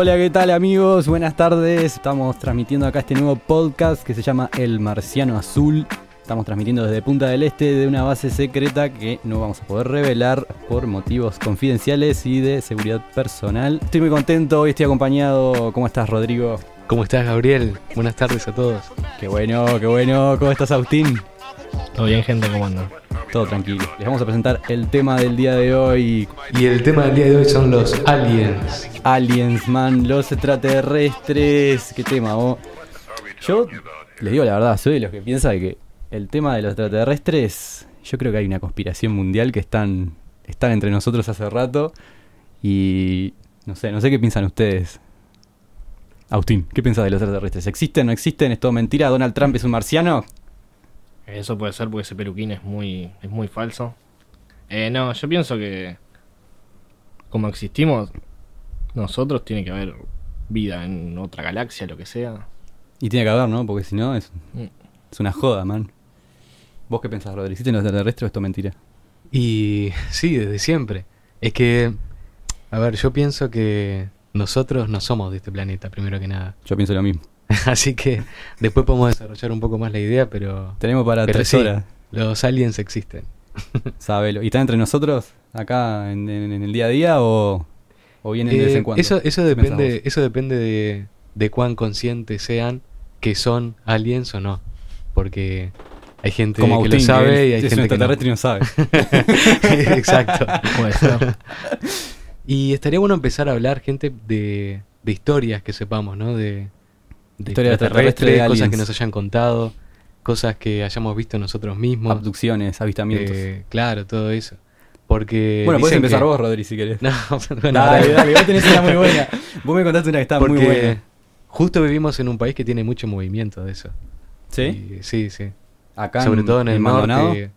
Hola, ¿qué tal amigos? Buenas tardes. Estamos transmitiendo acá este nuevo podcast que se llama El Marciano Azul. Estamos transmitiendo desde Punta del Este de una base secreta que no vamos a poder revelar por motivos confidenciales y de seguridad personal. Estoy muy contento, hoy estoy acompañado. ¿Cómo estás, Rodrigo? ¿Cómo estás, Gabriel? Buenas tardes a todos. Qué bueno, qué bueno. ¿Cómo estás, Agustín? Todo bien, gente, ¿cómo andan? Todo tranquilo. Les vamos a presentar el tema del día de hoy. Y el tema del día de hoy son los aliens. Aliens, man, los extraterrestres. ¿Qué tema, vos? Yo les digo la verdad, soy de los que piensa que el tema de los extraterrestres, yo creo que hay una conspiración mundial que están, están entre nosotros hace rato. Y no sé, no sé qué piensan ustedes. Agustín, ¿qué piensas de los extraterrestres? ¿Existen, no existen? ¿Es todo mentira? ¿Donald Trump es un marciano? Eso puede ser porque ese peluquín es muy, es muy falso. Eh, no, yo pienso que como existimos nosotros, tiene que haber vida en otra galaxia, lo que sea. Y tiene que haber, ¿no? Porque si no, es, Mm. es una joda, man. ¿Vos qué pensás, Rodri? ¿Existen los extraterrestres o es todo mentira? Y sí, desde siempre. Es que, a ver, yo pienso que nosotros no somos de este planeta, primero que nada. Yo pienso lo mismo. Así que después podemos desarrollar un poco más la idea, pero, Tenemos para pero tres sí, horas. los aliens existen. Sábelo. ¿Y están entre nosotros acá en, en- en el día a día o, o vienen de vez Eh, en cuando? eso, eso ¿Qué pensás depende, eso depende de, de cuán conscientes sean que son aliens o no. Porque hay gente Como que Agustín, lo sabe que y hay es un gente que no. extraterrestre y no sabe. Exacto. Y estaría bueno empezar a hablar, gente, de, de historias que sepamos, ¿no? De, de Historias extraterrestres, de cosas que nos hayan contado, cosas que hayamos visto nosotros mismos. Abducciones, avistamientos. Eh, claro, todo eso. Porque. bueno, puedes empezar que- vos, Rodri, si querés. No, bueno, dale, dale. dale, vos tenés una muy buena. Vos me contaste una que estaba muy Porque buena. justo vivimos en un país que tiene mucho movimiento de eso. ¿Sí? Y- sí, sí. Acá Sobre todo en el Maldonado. norte.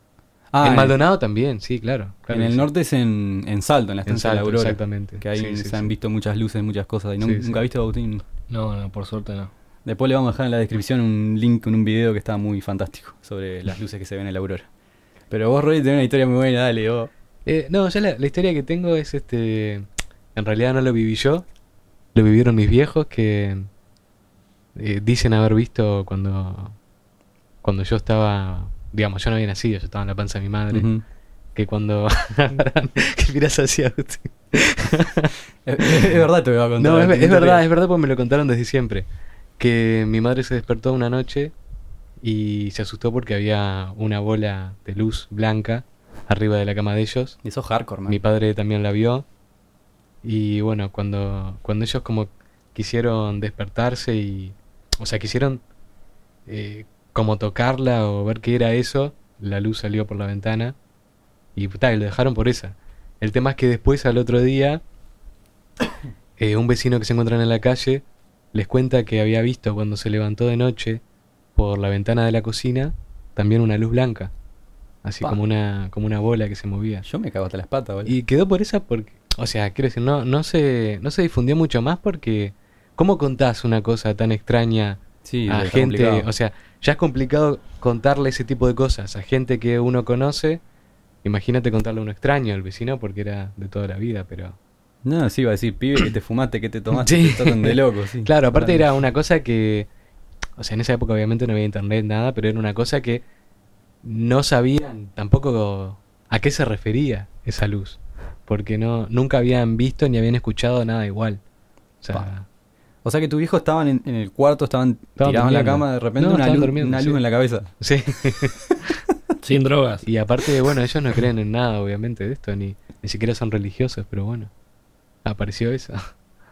Ah, en Maldonado también, sí, claro. claro En el sí. norte es en, en Salto, en la En estancia de la Aurora. exactamente. Que ahí Sí, sí, se han sí. visto muchas luces, muchas cosas. Y Sí, nunca sí. viste Agustín. No, no, por suerte no. Después le vamos a dejar en la descripción un link con un video que está muy fantástico sobre las luces que se ven en la aurora. Pero vos, Rodri, tenés una historia muy buena, dale, vos. Eh, no, ya la, la historia que tengo es este. En realidad no lo viví yo, lo vivieron mis viejos que eh, dicen haber visto cuando cuando yo estaba, digamos, yo no había nacido, yo estaba en la panza de mi madre, que cuando que miras hacia Agustín. es, es verdad, te voy a contar. No, es, es verdad, es verdad porque me lo contaron desde siempre. Que mi madre se despertó una noche y se asustó porque había una bola de luz blanca arriba de la cama de ellos. Y sos hardcore, man. Mi padre también la vio. Y bueno, cuando, cuando ellos como quisieron despertarse y... O sea, quisieron eh, como tocarla o ver qué era eso, la luz salió por la ventana. Y tal, lo dejaron por esa. El tema es que después, al otro día, eh, un vecino que se encuentran en la calle les cuenta que había visto cuando se levantó de noche por la ventana de la cocina también una luz blanca. Así como una, como una bola que se movía. Yo me cago hasta las patas, boludo. Y quedó por esa porque, o sea, quiero decir, no, no se, no se difundió mucho más porque, ¿cómo contás una cosa tan extraña Sí, a gente? complicado. O sea, ya es complicado contarle ese tipo de cosas a gente que uno conoce. Imagínate contarle a uno extraño, al vecino, porque era de toda la vida, pero... No, sí, iba a decir, pibe, que te fumaste, que te tomaste, Sí. te tratan de loco, sí. Claro, aparte era una cosa que, o sea, en esa época obviamente no había internet, nada, pero era una cosa que no sabían tampoco a qué se refería esa luz, porque no nunca habían visto ni habían escuchado nada igual. O sea, Pa. O sea que tus viejos estaban en, en el cuarto, estaban Estaban tirados en la cama, de repente No, una, estaban luz, durmiendo, una sí. luz en la cabeza. sí. Sin drogas. y aparte, bueno, ellos no creen en nada, obviamente, de esto, ni, ni siquiera son religiosos, pero bueno, apareció eso.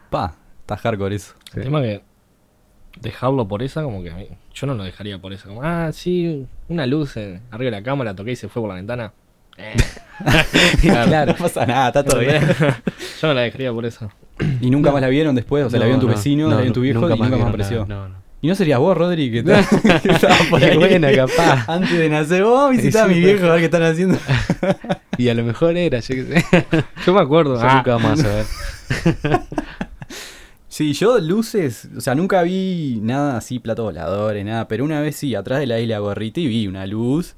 Pa, está hardcore eso. Sí. El tema que dejarlo por esa, como que a mí- yo no lo dejaría por esa. Como, ah, sí, una luz en- arriba de la cama, la toqué y se fue por la ventana. Eh, claro. No pasa nada, está todo bien. yo no la dejaría por eso. ¿Y nunca más la vieron después? O sea, la vio en tu No, vecino, no, la vio en tu viejo y nunca más vieron apareció. No, no. ¿Y no serías vos, Rodri, que, te- que por ahí? bueno, capaz. Antes de nacer, vos visitá a mi viejo a ver qué están haciendo. Y a lo mejor era, yo qué sé. Yo me acuerdo. Eso ah, nunca vamos a saber. Sí, yo luces, o sea, nunca vi nada así, platos voladores, nada, pero una vez sí, atrás de la isla Gorriti vi una luz,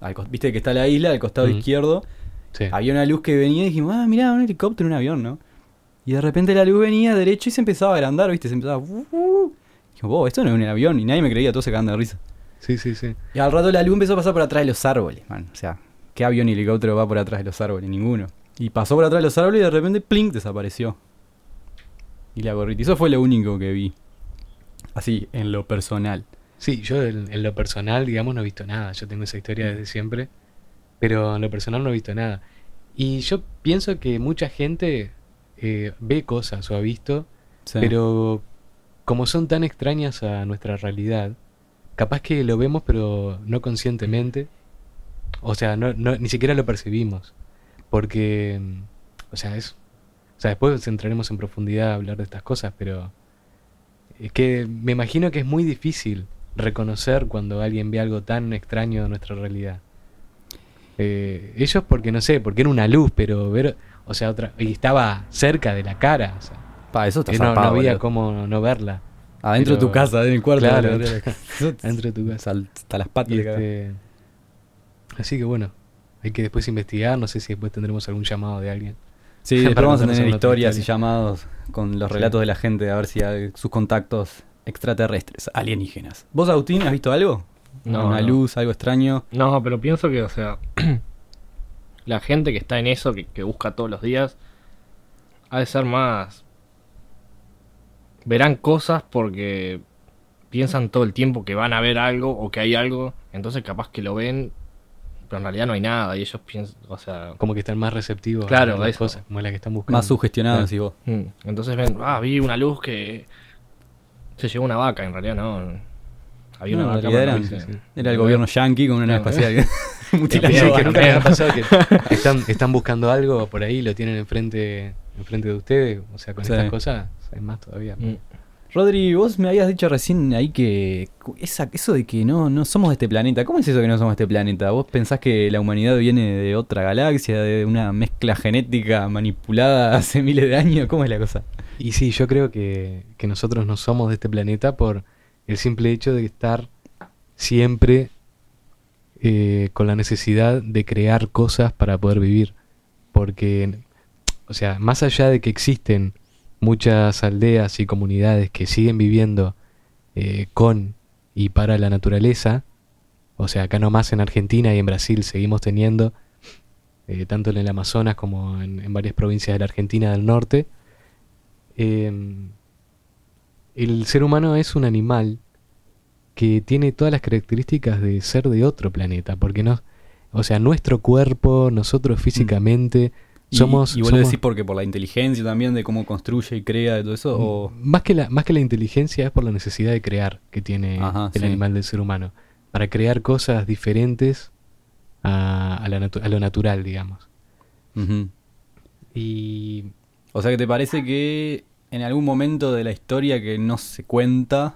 al viste que está la isla, al costado Ujú. izquierdo, Sí. había una luz que venía y dijimos, ah, mirá, un helicóptero, un avión, ¿no? Y de repente la luz venía derecho y se empezaba a agrandar, ¿viste? Se empezaba. Uh, uh. Dijo, "Wow, esto no es un avión. Y nadie me creía, todos se cagaban de risa. Sí, sí, sí. Y al rato la luz empezó a pasar por atrás de los árboles, man. O sea, ¿qué avión y helicóptero va por atrás de los árboles? Ninguno. Y pasó por atrás de los árboles y de repente, plink, desapareció. Y la gorrita. Y eso fue lo único que vi. Así, en lo personal. Sí, yo en, en lo personal, digamos, no he visto nada. Yo tengo esa historia desde siempre. Pero en lo personal no he visto nada. Y yo pienso que mucha gente eh, ve cosas o ha visto, Sí. pero como son tan extrañas a nuestra realidad, capaz que lo vemos pero no conscientemente. O sea, no, no- ni siquiera lo percibimos. Porque, mm, o sea, es... O sea, después entraremos en profundidad a hablar de estas cosas, pero es que me imagino que es muy difícil reconocer cuando alguien ve algo tan extraño de nuestra realidad. Eh, ellos porque no sé, porque era una luz, pero ver, o sea, otra y estaba cerca de la cara, o sea, Pa, eso está no, no zarpado, había boludo. cómo no verla Adentro de tu casa, en el cuarto. Claro, adentro- dentro de tu casa. Hasta las patas este, así que bueno, hay que después investigar, no sé si después tendremos algún llamado de alguien. Sí, después vamos a tener historias y llamados con los Sí. relatos de la gente, a ver si hay sus contactos extraterrestres, alienígenas. ¿Vos, Agustín, has visto algo? No, Una no. luz, algo extraño. No, pero pienso que, o sea, la gente que está en eso, que, que busca todos los días, ha de ser más... Verán cosas porque piensan todo el tiempo que van a ver algo o que hay algo, entonces capaz que lo ven, pero en realidad no hay nada y ellos piensan, o sea... Como que están más receptivos Claro, a las eso. cosas como la que están buscando. Más sugestionado, Claro. decís vos. mm, Entonces ven, ah, vi una luz que se llevó una vaca, en realidad no. Había No, una vaca. no sí, Era el gobierno yanqui con una nave espacial. Nunca pasado que están, están buscando algo por ahí, lo tienen enfrente, enfrente de ustedes, o sea, con Sí. estas cosas hay más todavía. Mm. Rodri, vos me habías dicho recién ahí que esa, eso de que no, no somos de este planeta. ¿Cómo es eso que no somos de este planeta? ¿Vos pensás que la humanidad viene de otra galaxia, de una mezcla genética manipulada hace miles de años? ¿Cómo es la cosa? Y sí, yo creo que, que nosotros no somos de este planeta por el simple hecho de estar siempre eh, con la necesidad de crear cosas para poder vivir. Porque, o sea, más allá de que existen muchas aldeas y comunidades que siguen viviendo eh, con y para la naturaleza, o sea, acá nomás en Argentina y en Brasil seguimos teniendo, eh, tanto en el Amazonas como en, en varias provincias de la Argentina del norte, eh, el ser humano es un animal que tiene todas las características de ser de otro planeta, porque no, o sea, nuestro cuerpo, nosotros físicamente, Y- somos, ¿Y, vos lo somos- decís porque por la inteligencia también, de cómo construye y crea, de todo eso? O... más que la, más que la inteligencia es por la necesidad de crear que tiene Ajá, el sí. animal del ser humano, para crear cosas diferentes a, a la a lo natural, digamos. Y O sea que te parece que en algún momento de la historia que no se cuenta,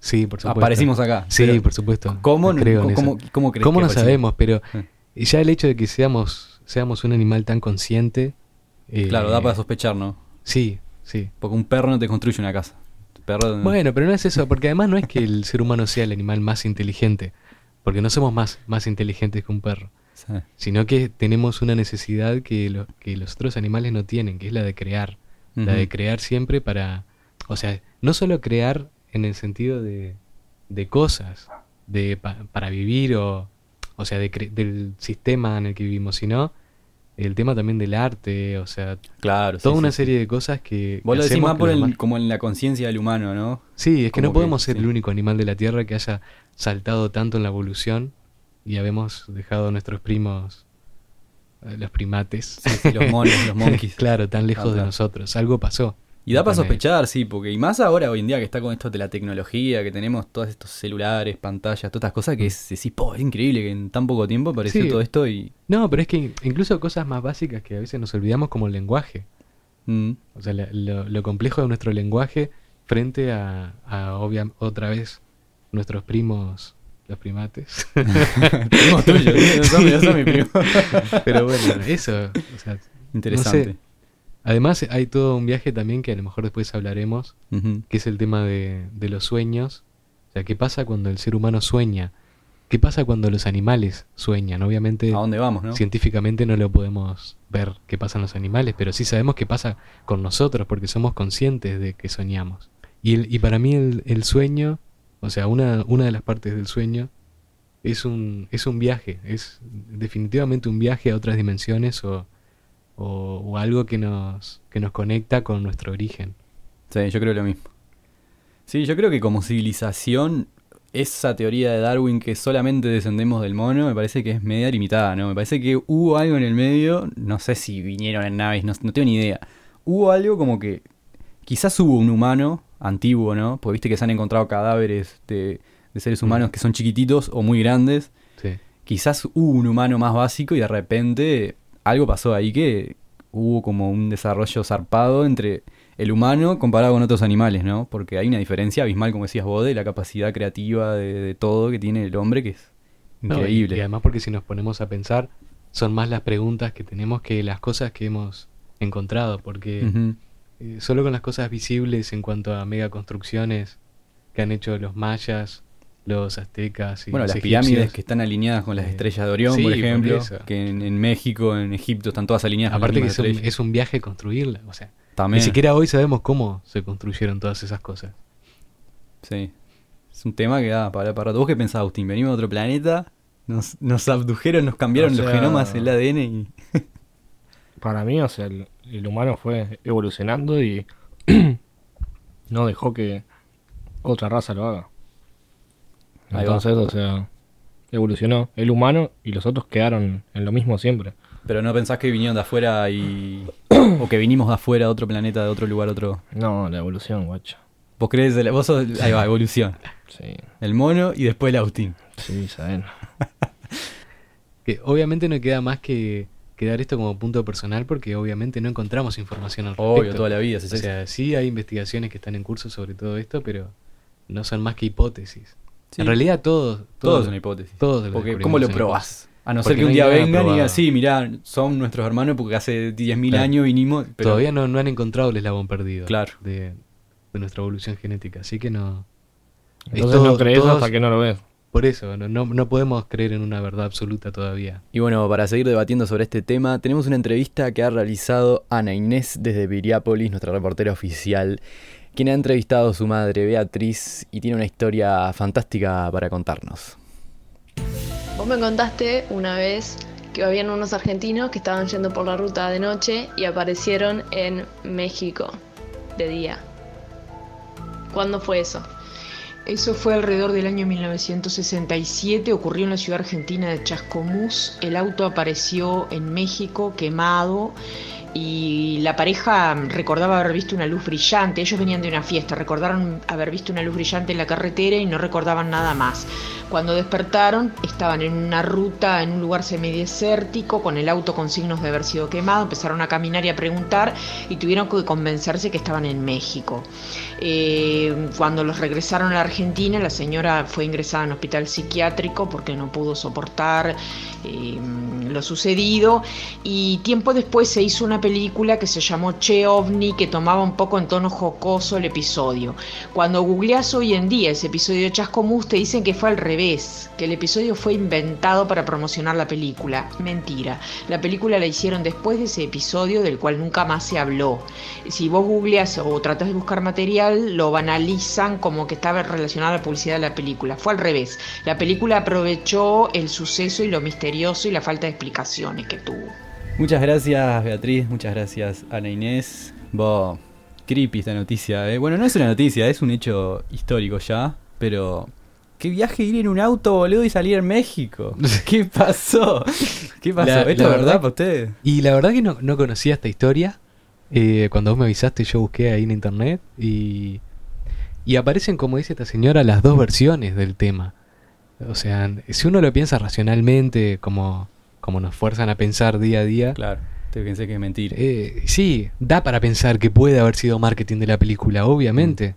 sí, por supuesto. aparecimos acá. Sí, por supuesto. ¿Cómo, no- Creo cómo, cómo ¿Cómo que no sabemos? Pero Sí. ya el hecho de que seamos, seamos un animal tan consciente. eh, Claro, da para sospechar, ¿no? Sí, sí. Porque un perro no te construye una casa. Perro Bueno, pero no es eso, porque además no es que el ser humano sea el animal más inteligente, porque no somos más, más inteligentes que un perro, Sí. sino que tenemos una necesidad que, lo- que los otros animales no tienen, que es la de crear, la de crear siempre para, o sea, no solo crear en el sentido de, de cosas, de pa- para vivir o, o sea, de cre- del sistema en el que vivimos, sino el tema también del arte, o sea, Claro, toda sí, una sí. serie de cosas que... Vos que lo decís más por el- demás- como en la conciencia del humano, ¿no? Sí, es que no podemos que, ser sí. el único animal de la Tierra que haya saltado tanto en la evolución y habemos dejado a nuestros primos, eh, los primates, los monos, los monkeys. claro, tan lejos Ah, de nosotros. Algo pasó. Y da para sospechar, sí, porque y más ahora hoy en día que está con esto de la tecnología, que tenemos todos estos celulares, pantallas, todas estas cosas que es, decís, po, es increíble que en tan poco tiempo apareció Sí. todo esto y... No, pero es que in- incluso cosas más básicas que a veces nos olvidamos como el lenguaje. mm, O sea, la- lo, lo complejo de nuestro lenguaje frente a, a obvia- otra vez nuestros primos, los primates. Primos tuyos, ¿sí? no son- no son mi primo. pero bueno, eso, o sea, Interesante. Además hay todo un viaje también que a lo mejor después hablaremos que es el tema de, de los sueños. O sea, ¿qué pasa cuando el ser humano sueña? ¿qué pasa cuando los animales sueñan? Obviamente, ¿A dónde vamos, no? científicamente no lo podemos ver qué pasa en los animales, pero sí sabemos qué pasa con nosotros porque somos conscientes de que soñamos. Y, el- y para mí el, el sueño, o sea, una, una de las partes del sueño es un, es un viaje, es definitivamente un viaje a otras dimensiones o, o, o algo que nos, que nos conecta con nuestro origen. Sí, yo creo lo mismo. Sí, yo creo que como civilización, esa teoría de Darwin que solamente descendemos del mono, me parece que es media limitada, ¿no? Me parece que hubo algo en el medio, no sé si vinieron en naves, no, no tengo ni idea. Hubo algo como que quizás hubo un humano antiguo, ¿no? Porque viste que se han encontrado cadáveres de, de seres humanos Mm. que son chiquititos o muy grandes. Sí. Quizás hubo un humano más básico y de repente algo pasó ahí que hubo como un desarrollo zarpado entre el humano comparado con otros animales, ¿no? Porque hay una diferencia abismal, como decías vos, de la capacidad creativa de, de todo que tiene el hombre, que es No, y- increíble. y, además porque si nos ponemos a pensar, son más las preguntas que tenemos que las cosas que hemos encontrado, porque eh, solo con las cosas visibles en cuanto a megaconstrucciones que han hecho los mayas, los aztecas y Bueno, los las pirámides que están alineadas con las Eh, estrellas de Orión, sí, por ejemplo, que en, en México, en Egipto están todas alineadas con aparte que las es un, es un viaje construirla, o sea, También, ni siquiera hoy sabemos cómo se construyeron todas esas cosas. sí. Es un tema que da para, para rato. ¿Vos qué pensás, Agustín? ¿Venimos de otro planeta? ¿Nos, nos abdujeron, nos cambiaron O los genomas, el ADN y... Para mí, o sea, el, el humano fue evolucionando y no dejó que otra raza lo haga. Entonces, o sea, evolucionó el humano y los otros quedaron en lo mismo siempre. Pero no pensás que vinieron de afuera y... o que vinimos de afuera, de otro planeta, de otro lugar, otro... No, la evolución, guacho. Vos crees, el- vos sos, ahí va, evolución. Sí, El mono y después el Agustín. sí, saben. Que obviamente no queda más que, que dar esto como punto personal porque obviamente no encontramos información al respecto. Obvio, toda la vida. O sí, sí. sea, sí hay investigaciones que están en curso sobre todo esto, pero no son más que hipótesis. Sí. En realidad todos, Todo todos, es una hipótesis. todos Porque ¿cómo lo probás? A no Porque ser que no un día vengan y digan, sí, mirá, son nuestros hermanos porque hace 10.000 Claro. años vinimos. Pero Todavía no, no han encontrado el eslabón perdido Claro. de, de nuestra evolución genética, así que no... Entonces todo- no crees todos- hasta que no lo ves. Por eso, no, no, no podemos creer en una verdad absoluta todavía. Y bueno, para seguir debatiendo sobre este tema, tenemos una entrevista que ha realizado Ana Inés desde Viriápolis, nuestra reportera oficial, quien ha entrevistado a su madre Beatriz y tiene una historia fantástica para contarnos. Vos me contaste una vez que habían unos argentinos que estaban yendo por la ruta de noche y aparecieron en México de día. ¿Cuándo fue eso? Eso fue alrededor del año 1967, ocurrió en la ciudad argentina de Chascomús. El auto apareció en México quemado y la pareja recordaba haber visto una luz brillante. Ellos venían de una fiesta, recordaron haber visto una luz brillante en la carretera y no recordaban nada más. Cuando despertaron, estaban en una ruta, en un lugar semidesértico, con el auto con signos de haber sido quemado. Empezaron a caminar y a preguntar y tuvieron que convencerse que estaban en México. Eh, cuando los regresaron a la Argentina, la señora fue ingresada en un hospital psiquiátrico porque no pudo soportar eh, lo sucedido. Y tiempo después se hizo una película que se llamó Che OVNI, que tomaba un poco en tono jocoso el episodio. Cuando googleás hoy en día ese episodio de Chascomús, te dicen que fue al revés, que el episodio fue inventado para promocionar la película. Mentira. La película la hicieron después de ese episodio del cual nunca más se habló. Si vos googleas o tratás de buscar material, lo banalizan como que estaba relacionado a la publicidad de la película. Fue al revés. La película aprovechó el suceso y lo misterioso y la falta de explicaciones que tuvo. Muchas gracias Beatriz, muchas gracias Ana Inés. Bo, creepy esta noticia, ¿eh? Bueno, no es una noticia, es un hecho histórico ya, pero... ¿Qué viaje ir en un auto, boludo, y salir en México? ¿Qué pasó? ¿Qué pasó? La- ¿Esto la es verdad verdad- para ustedes? Y la verdad que no, no conocía esta historia. Eh, cuando vos me avisaste yo busqué ahí en internet y, y aparecen, como dice esta señora, las dos versiones del tema. O sea, si uno lo piensa racionalmente, como, como nos fuerzan a pensar día a día, Claro, te pensé que es mentira. eh, sí, da para pensar que puede haber sido marketing de la película, obviamente.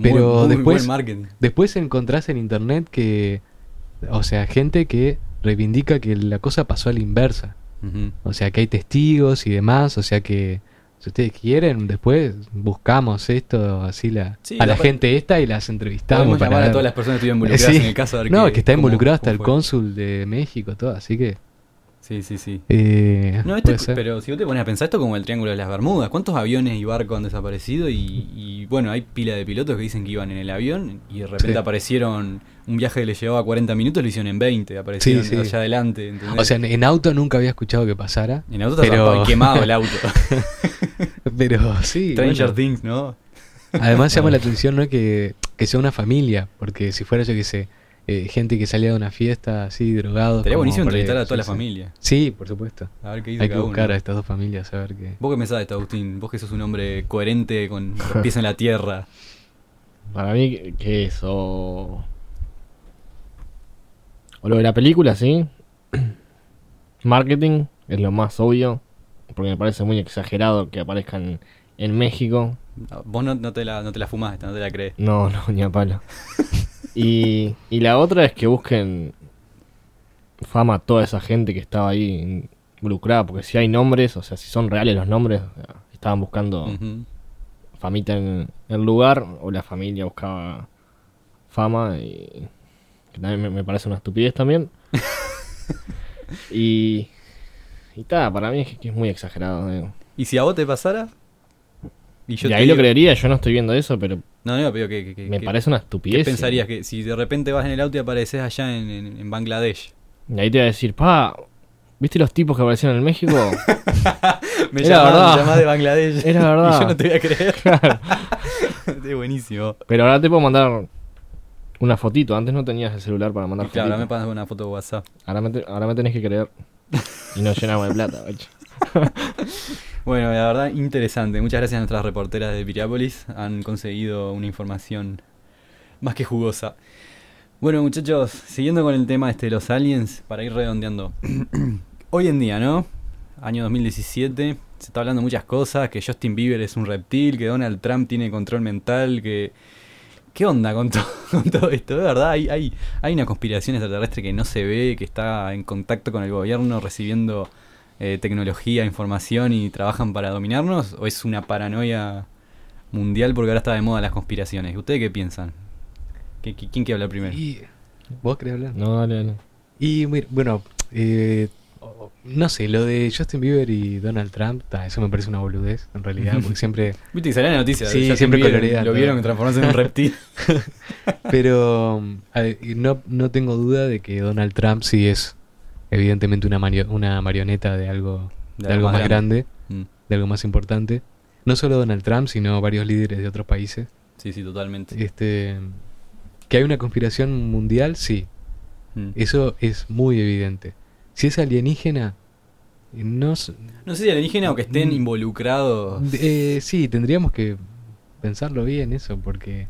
Pero muy después- buen. Después encontrás en internet que, o sea, gente que reivindica que la cosa pasó a la inversa. O sea, que hay testigos y demás, o sea que Si ustedes quieren, después buscamos esto, así la, Sí, a la gente esta y las entrevistamos. Podemos para llamar a todas las personas que estuvieron involucradas Sí. en el caso. a ver No, que está involucrado hasta el fue. cónsul de México, todo, así que... Sí, sí, sí. Eh, No, esto pero si vos te pones a pensar esto es como el Triángulo de las Bermudas, ¿cuántos aviones y barcos han desaparecido? Y, y, bueno, hay pila de pilotos que dicen que iban en el avión y de repente Sí. aparecieron, un viaje que les llevaba 40 minutos lo hicieron en 20, aparecieron Sí, sí. allá adelante. ¿entendés? O sea, en, en auto nunca había escuchado que pasara. en auto pero... quemado el auto. Pero sí. Stranger bueno. Things, ¿no? Además llama la atención ¿no? que, que sea una familia, porque si fuera yo que sé, eh, gente que salía de una fiesta así, drogados. Estaría buenísimo entrevistar a sí, toda la sí. familia. Sí, por supuesto. A ver qué dice Hay que cada buscar uno. a estas dos familias a ver qué. ¿Vos qué pensás de esto, Agustín? Vos que sos un hombre coherente con los pies en la tierra. Para mí, ¿qué- ¿qué es? O... o lo de la película, sí. Marketing es lo más obvio. Porque me parece muy exagerado que aparezcan en México. No, Vos no, no te la, no te la fumás, esta, no te la crees. No, no, ni a palo. y, y la otra es que busquen fama a toda esa gente que estaba ahí involucrada. Porque si hay nombres, o sea, si son reales los nombres, estaban buscando famita en el lugar o la familia buscaba fama y que también me, me parece una estupidez también y y ta, para mí es que es muy exagerado digo. ¿Y si a vos te pasara? Y ahí lo creería yo no estoy viendo eso pero No, no, pero que, me que- parece una ¿Qué estupidez pensarías? Que si de repente vas en el auto y apareces allá en, en- en Bangladesh. y ahí te va a decir pa ¿viste los tipos que aparecieron en México? Me Era llamás, verdad. me llamás de Bangladesh. Era verdad. Y yo no te voy a creer. es buenísimo. pero ahora te puedo mandar una fotito antes no tenías el celular para mandar Y claro, ahora me pasas una foto de WhatsApp. ahora, me te- ahora me tenés que creer y no llenamos de plata. Bueno, la verdad, interesante. Muchas gracias a nuestras reporteras de Piriápolis. Han conseguido una información más que jugosa. Bueno, muchachos, siguiendo con el tema este de los aliens, para ir redondeando. Hoy en día, ¿no? Año 2017, se está hablando muchas cosas, que Justin Bieber es un reptil, que Donald Trump tiene control mental, que... ¿Qué onda con, to- con todo esto? De verdad, hay, hay, hay una conspiración extraterrestre que no se ve, que está en contacto con el gobierno, recibiendo eh, tecnología, información y trabajan para dominarnos? ¿O es una paranoia mundial porque ahora está de moda las conspiraciones? ¿Ustedes qué piensan? ¿Qué- qué- ¿Quién quiere hablar primero? Y, ¿Vos querés hablar? no dale, dale. Y bueno, eh, no sé, lo de Justin Bieber y Donald Trump, ta, eso me parece una boludez, en realidad, porque siempre... Viste que salió la noticia. Sí, Justin siempre Bieber, Lo vieron transformarse en un reptil. Pero a ver, y no, no tengo duda de que Donald Trump sí es evidentemente una, mario- una marioneta de algo, de algo más grande, Mm, de algo más importante. No solo Donald Trump, sino varios líderes de otros países. Sí, sí, totalmente. Este, que hay una conspiración mundial, sí, Mm. eso es muy evidente. Si es alienígena, no, No sé si alienígena o que estén Mm. involucrados. eh, sí, tendríamos que pensarlo bien eso, porque,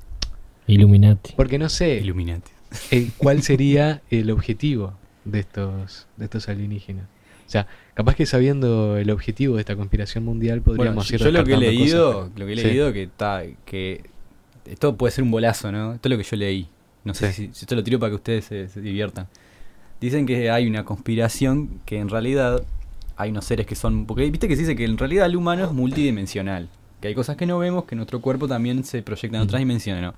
Illuminati porque no sé Illuminati. eh, cuál sería el objetivo de estos, de estos alienígenas. O sea, capaz que sabiendo el objetivo de esta conspiración mundial Bueno, podríamos ir yo lo que he leído, cosas, lo que he Sí. leído que está que esto puede ser un bolazo, ¿no? Esto es lo que yo leí. No sé Sí. si, si esto lo tiro para que ustedes se, se diviertan. Dicen que hay una conspiración que en realidad hay unos seres que son porque viste que se dice que en realidad el humano es multidimensional, que hay cosas que no vemos, que nuestro cuerpo también se proyecta en otras dimensiones, ¿no?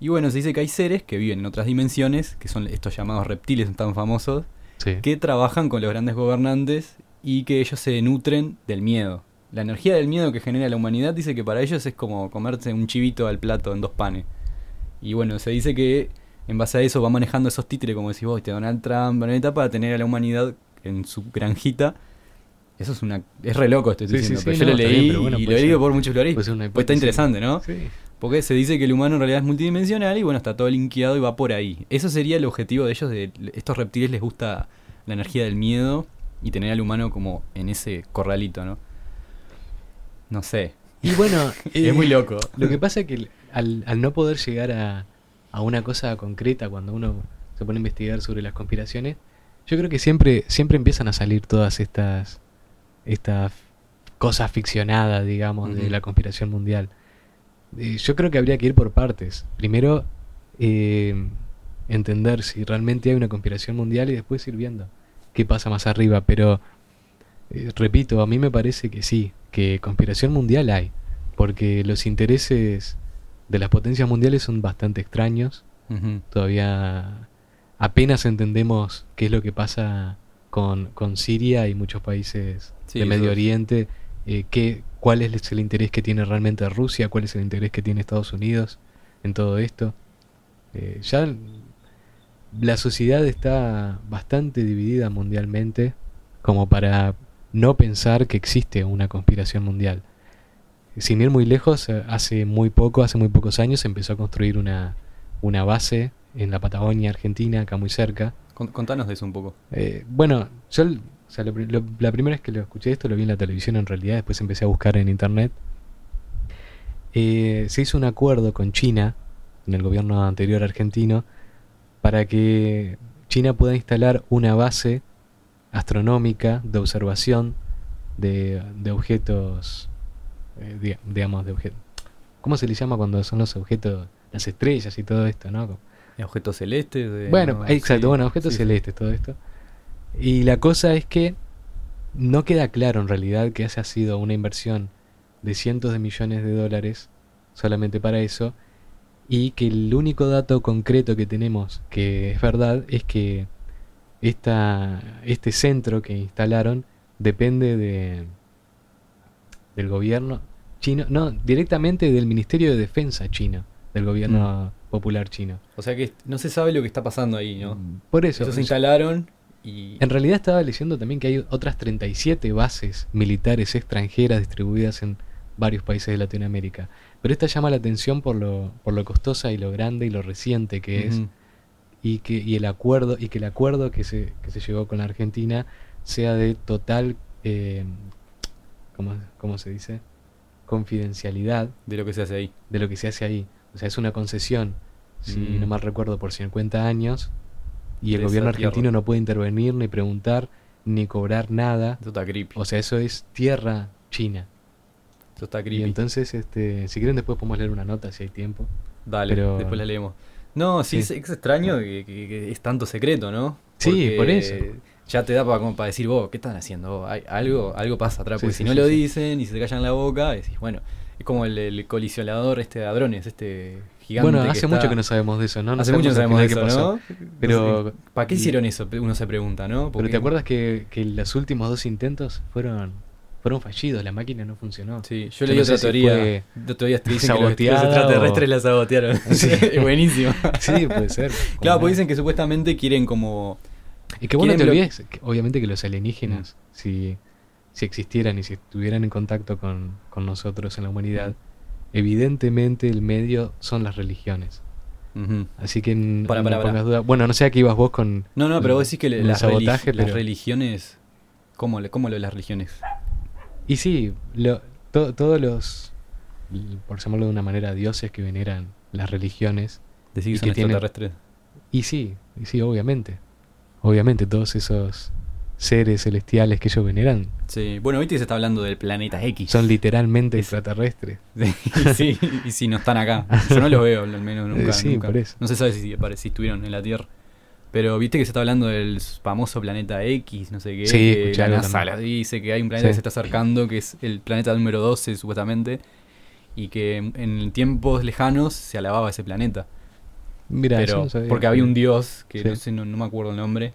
Y bueno, se dice que hay seres que viven en otras dimensiones, que son estos llamados reptiles tan famosos, Sí. que trabajan con los grandes gobernantes y que ellos se nutren del miedo. La energía del miedo que genera la humanidad dice que para ellos es como comerse un chivito al plato en dos panes. Y bueno, se dice que en base a eso va manejando esos títeres, como decís vos, este Donald Trump, Marioneta, para tener a la humanidad en su granjita. Eso es una es re loco esto estoy Sí, diciendo, sí, pero yo no, lo leí bien, pero bueno, y lo he leído por muchos lugares. Pues está interesante, ¿no? Sí. Porque se dice que el humano en realidad es multidimensional y bueno, está todo linkeado y va por ahí. Eso sería el objetivo de ellos, de estos reptiles les gusta la energía del miedo y tener al humano como en ese corralito, ¿no? No sé, Y bueno, eh, es muy loco. Lo que pasa es que al, al no poder llegar a, a una cosa concreta cuando uno se pone a investigar sobre las conspiraciones, yo creo que siempre, siempre empiezan a salir todas estas, estas cosas ficcionadas, digamos, de la conspiración mundial. Eh, yo creo que habría que ir por partes. Primero, eh, entender si realmente hay una conspiración mundial y después ir viendo qué pasa más arriba. Pero, eh, repito, a mí me parece que sí, que conspiración mundial hay, porque los intereses de las potencias mundiales son bastante extraños. Todavía apenas entendemos qué es lo que pasa con, con Siria y muchos países Sí, de eso Medio. Oriente. eh, qué- ¿Cuál es el interés que tiene realmente Rusia? ¿Cuál es el interés que tiene Estados Unidos en todo esto? Eh, ya la sociedad está bastante dividida mundialmente como para no pensar que existe una conspiración mundial. Sin ir muy lejos, eh, hace muy poco, hace muy pocos años, se empezó a construir una, una base en la Patagonia Argentina, acá muy cerca. Con- Contanos de eso un poco. Eh, bueno, yo o sea, lo la primera vez que lo escuché esto lo vi en la televisión en realidad, después empecé a buscar en internet. Eh, se hizo un acuerdo con China, en el gobierno anterior argentino, para que China pueda instalar una base astronómica de observación de, de objetos, eh, di- digamos, de objetos. ¿Cómo se les llama cuando son los objetos, las estrellas y todo esto, no? ¿De objetos celestes? de- Bueno, no, exacto, sí, bueno, objetos sí. celestes, todo esto. Y la cosa es que no queda claro en realidad que haya sido una inversión de cientos de millones de dólares solamente para eso y que el único dato concreto que tenemos que es verdad es que esta, este centro que instalaron depende de del gobierno chino, no, directamente del Ministerio de Defensa chino, del gobierno popular chino. O sea que no se sabe lo que está pasando ahí, ¿no? Por eso, Eso se instalaron y... en realidad estaba leyendo también que hay otras 37 bases militares extranjeras distribuidas en varios países de Latinoamérica. Pero esta llama la atención por lo, por lo costosa y lo grande y lo reciente que es y que y el acuerdo y que el acuerdo que se, que se llegó con la Argentina sea de total eh, ¿cómo, cómo se dice? confidencialidad De lo que se hace ahí. de lo que se hace ahí. O sea, es una concesión, si no mal recuerdo, por 50 años. Y el gobierno tierra. argentino no puede intervenir, ni preguntar, ni cobrar nada. Eso está creepy. O sea, eso es tierra china. Eso está Y creepy. entonces, este, si quieren después podemos leer una nota si hay tiempo. Dale, pero- después la leemos. No, sí, Sí. Es, es extraño que, que- que es tanto secreto, ¿no? Sí, por eso. Ya te da para, como para decir, vos, ¿qué están haciendo? vos? Hay, algo, algo pasa atrás, Sí, porque sí, si no lo dicen y se te callan la boca, decís, bueno, es como el, el colisionador este de hadrones, este gigante. bueno, que hace está- mucho que no sabemos de eso, ¿no? No hace mucho no sabemos de eso, qué pasó. ¿no? Pero- ¿Para qué hicieron eso? Uno se pregunta, ¿no? Pero ¿te acuerdas que, que los últimos dos intentos fueron, fueron fallidos? La máquina no funcionó. Sí, yo Yo leí otra sé si teoría. fue teorías que los, extraterrestres o- la sabotearon. Sí. Es buenísimo. Sí, puede ser. Claro, porque dicen que supuestamente quieren como... Y que bueno, te olvides, obviamente que los alienígenas, si, si existieran y si estuvieran en contacto con, con nosotros en la humanidad, evidentemente el medio son las religiones. Así que Para, no para, duda. Bueno, no sé a qué ibas vos con... No, no, pero vos decís que las, sabotaje, religi- las religiones... ¿Cómo, ¿Cómo lo de las religiones? Y sí, lo- to- todos los, por llamarlo de una manera, dioses que veneran las religiones. Decís que son que tienen- extraterrestres. Y sí, y sí, obviamente. Obviamente, todos esos seres celestiales que ellos veneran Sí, bueno, viste que se está hablando del planeta X. son literalmente Es- extraterrestres. sí, y si no están acá. Yo no los veo, al menos nunca. Eh, sí, nunca. por eso. No se sabe si, si estuvieron en la Tierra. Pero viste que se está hablando del famoso planeta X, no sé qué. Sí, escuché la NASA la dice que hay un planeta Sí. que se está acercando, que es el planeta número 12 supuestamente. Y que en, tiempos lejanos se alababa ese planeta. Mira, eso pero no sabía. porque había un dios que Sí. no sé no, no me acuerdo el nombre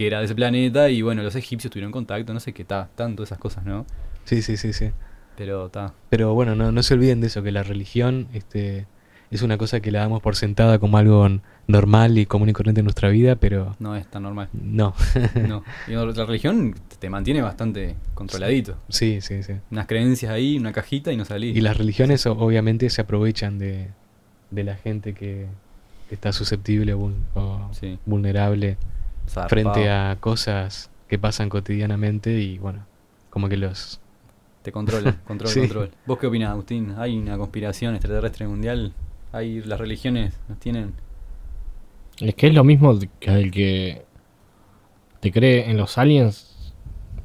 que era de ese planeta y bueno los egipcios tuvieron contacto no sé qué está tanto esas cosas no Sí, sí, sí, sí. pero está Pero bueno, no, no se olviden de eso, que la religión este, es una cosa que la damos por sentada como algo normal y común y corriente en nuestra vida, pero no es tan normal no. no y la religión te mantiene bastante controladito sí, sí, sí. unas creencias ahí una cajita y no salís Y las religiones obviamente se aprovechan de, de la gente que, que está susceptible o, vul- o Sí. vulnerable Zarpado. frente a cosas que pasan cotidianamente y bueno, como que los... te controla control Sí. control vos qué opinás Agustín hay una conspiración extraterrestre mundial hay las religiones nos tienen Es que es lo mismo que el que te cree en los aliens,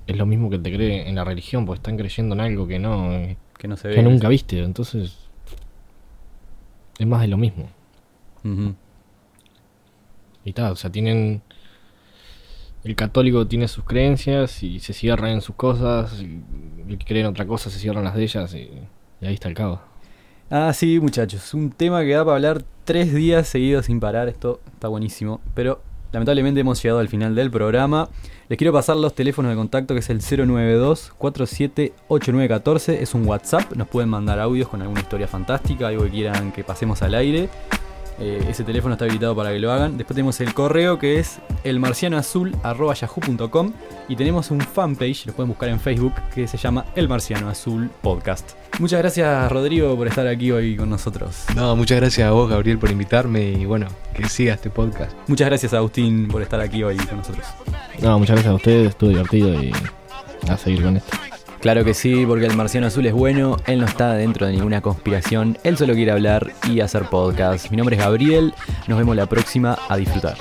es lo mismo que te cree en la religión, porque están creyendo en algo que no, eh, que no se ve. que nunca viste, entonces es más de lo mismo. Y tal, o sea, tienen... El católico tiene sus creencias y se cierra en sus cosas. y el que cree en otra cosa se cierran las de ellas y, y ahí está el cabo. Ah, sí, muchachos. Un tema que da para hablar tres días seguidos sin parar. Esto está buenísimo. Pero lamentablemente hemos llegado al final del programa. Les quiero pasar los teléfonos de contacto que es el 092-478914. Es un WhatsApp. Nos pueden mandar audios con alguna historia fantástica, algo que quieran que pasemos al aire. Eh, ese teléfono está habilitado para que lo hagan. Después tenemos el correo que es elmarcianoazul.yahoo.com y tenemos un fanpage, lo pueden buscar en Facebook, que se llama El Marciano Azul Podcast. Muchas gracias Rodrigo por estar aquí hoy con nosotros. No, muchas gracias a vos, Gabriel, por invitarme y bueno, que siga este podcast. Muchas gracias Agustín por estar aquí hoy con nosotros. No, muchas gracias a ustedes, estuvo divertido y a seguir con esto. Claro que sí, porque el marciano azul es bueno, él no está dentro de ninguna conspiración, él solo quiere hablar y hacer podcast. Mi nombre es Gabriel, nos vemos la próxima, a disfrutar.